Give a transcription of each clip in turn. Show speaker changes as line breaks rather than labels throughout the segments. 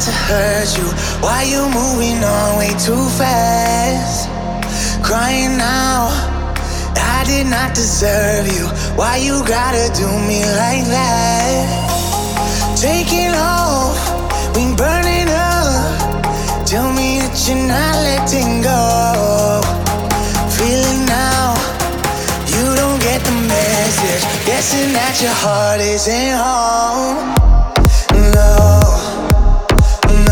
To hurt you. Why you moving on way too fast? Crying now, I did not deserve you. Why you gotta do me like that? Taking off, we burning up. Tell me that you're not letting go. Feeling now, you don't get the message. Guessing that your heart isn't home. No,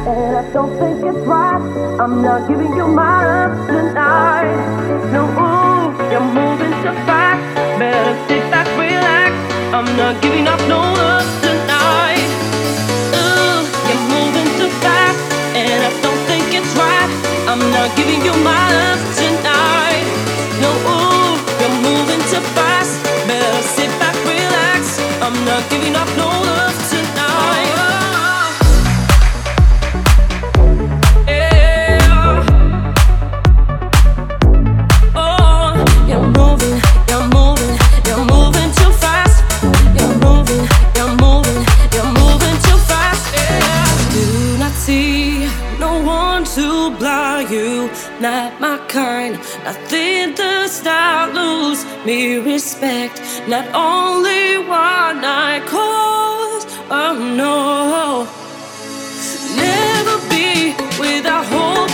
And I don't think it's right. I'm not giving you my love tonight. No, ooh, you're moving too fast. Better sit back, relax. I'm not giving up no love tonight. Ooh, you're moving too fast. And I don't think it's right. I'm not giving you my love tonight. No, ooh, you're moving too fast. Better sit back, relax. I'm not giving up no love. I lose me respect? Not only one I cause, oh no.
Never be without hope.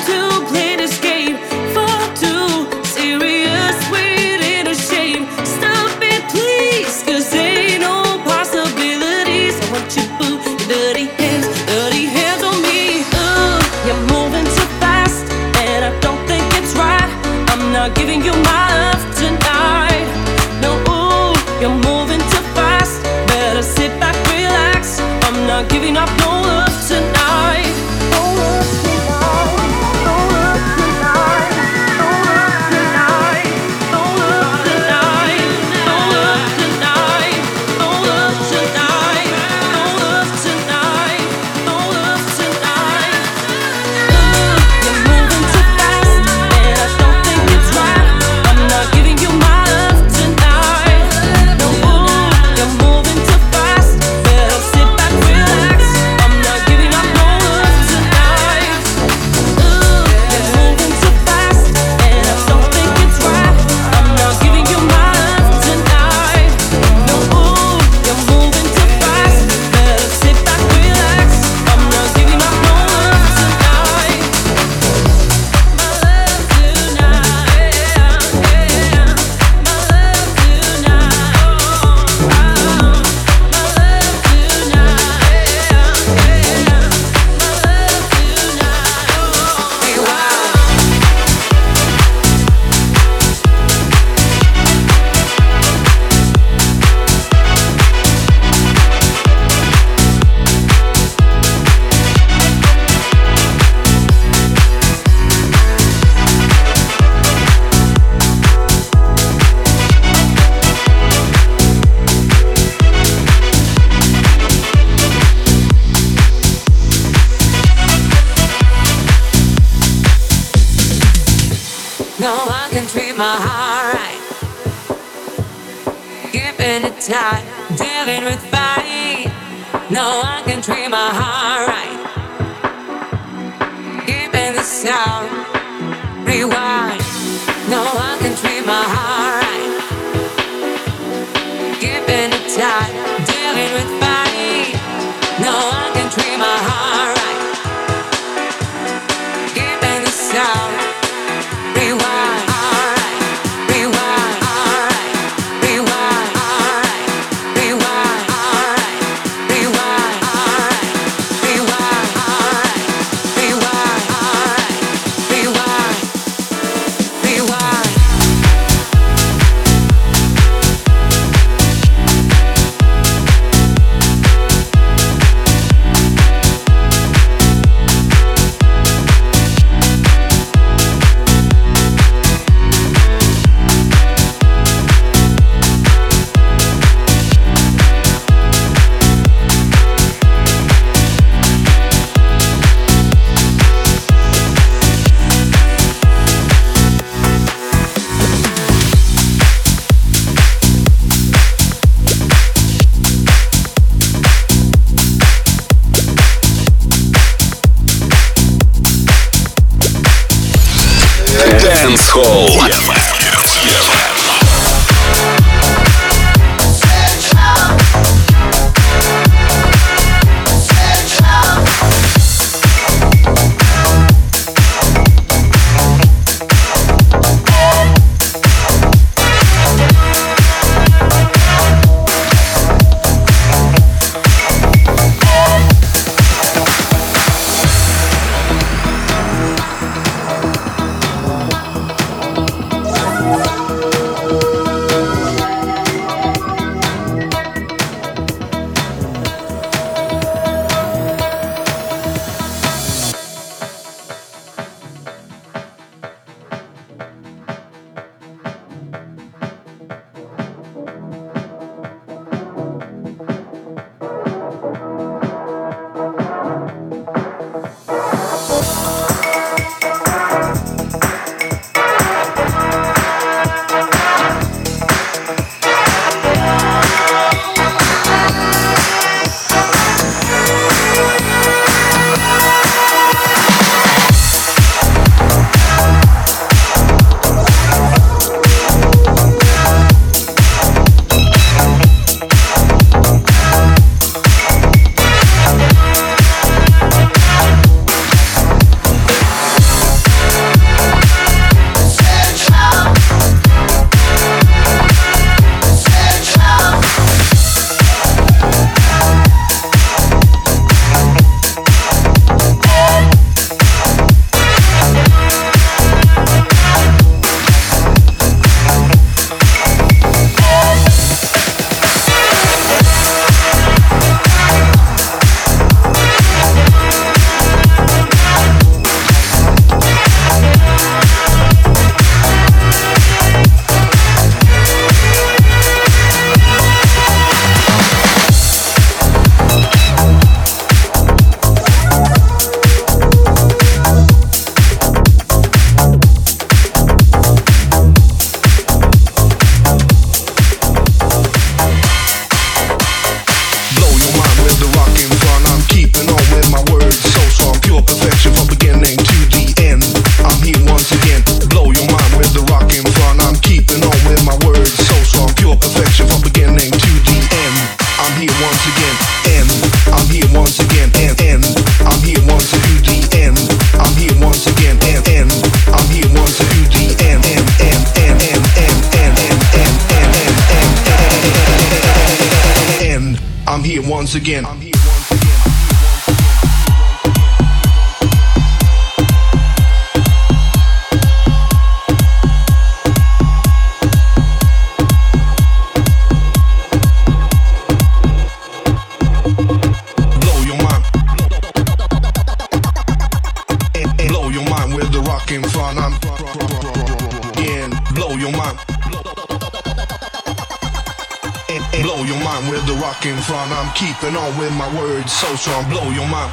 In front. I'm keeping on with my words so strong. Blow your mind.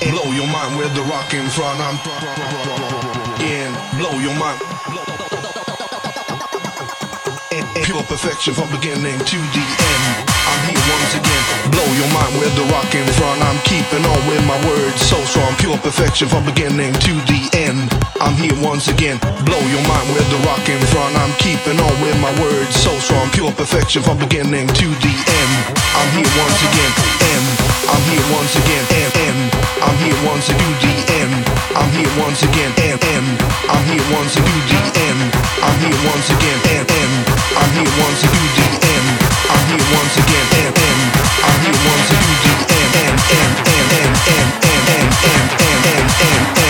Blow your mind with the rock in front. I'm in. Blow your mind. Pure perfection from beginning to the end. I'm here once again. Blow your mind with the rock in front. I'm keeping on with my words so strong. Pure perfection from beginning to the end. I'm here once again. Blow your mind with the rock in front. I'm keeping on with my words so strong. Pure perfection from beginning to the end. I'm here once again. End. I'm here once again. End. End. I'm here once to the end. I'm here once again. End. End. I'm here once to the end. I'm here once again. End. End. I'm here once to the end. I'm here once again. I'm here once
inside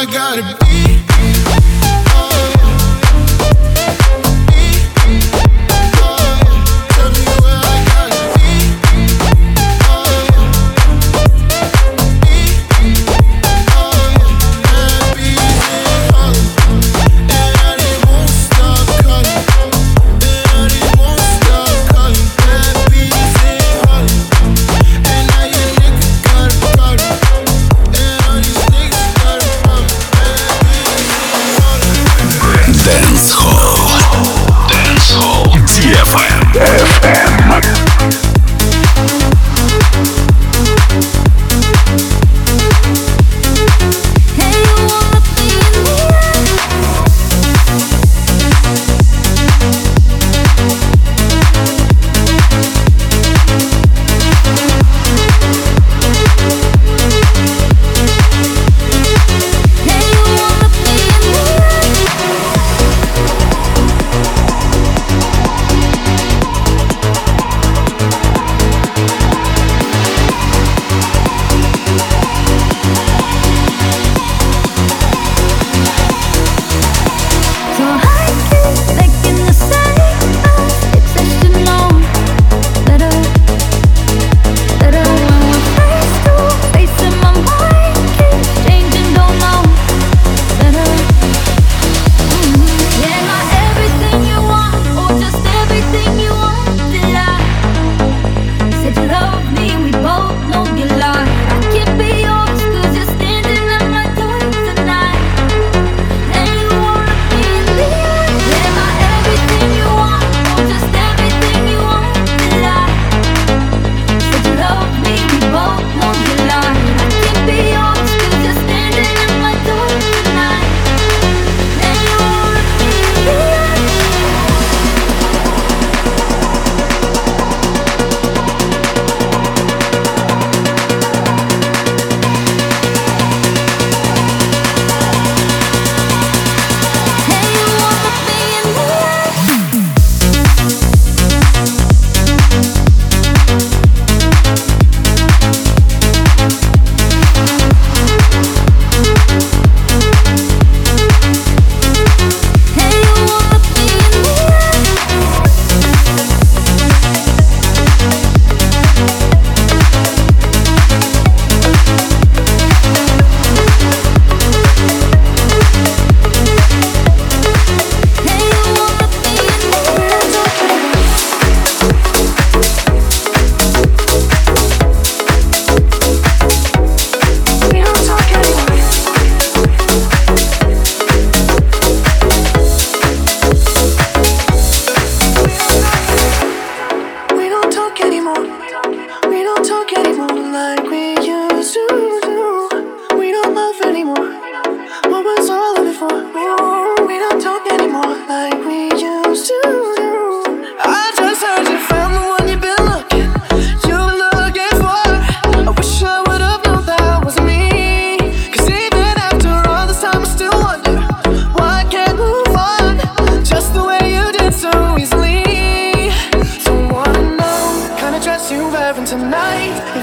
I gotta be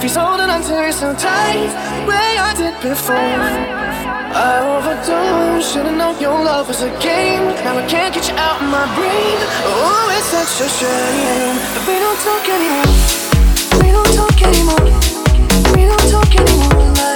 She's holding on to you so tight, way I did before. I overdosed, should've known your love was a game. Now I can't get you out
of my brain.
Oh,
it's such a shame that we don't talk anymore. We don't talk anymore. We don't talk anymore.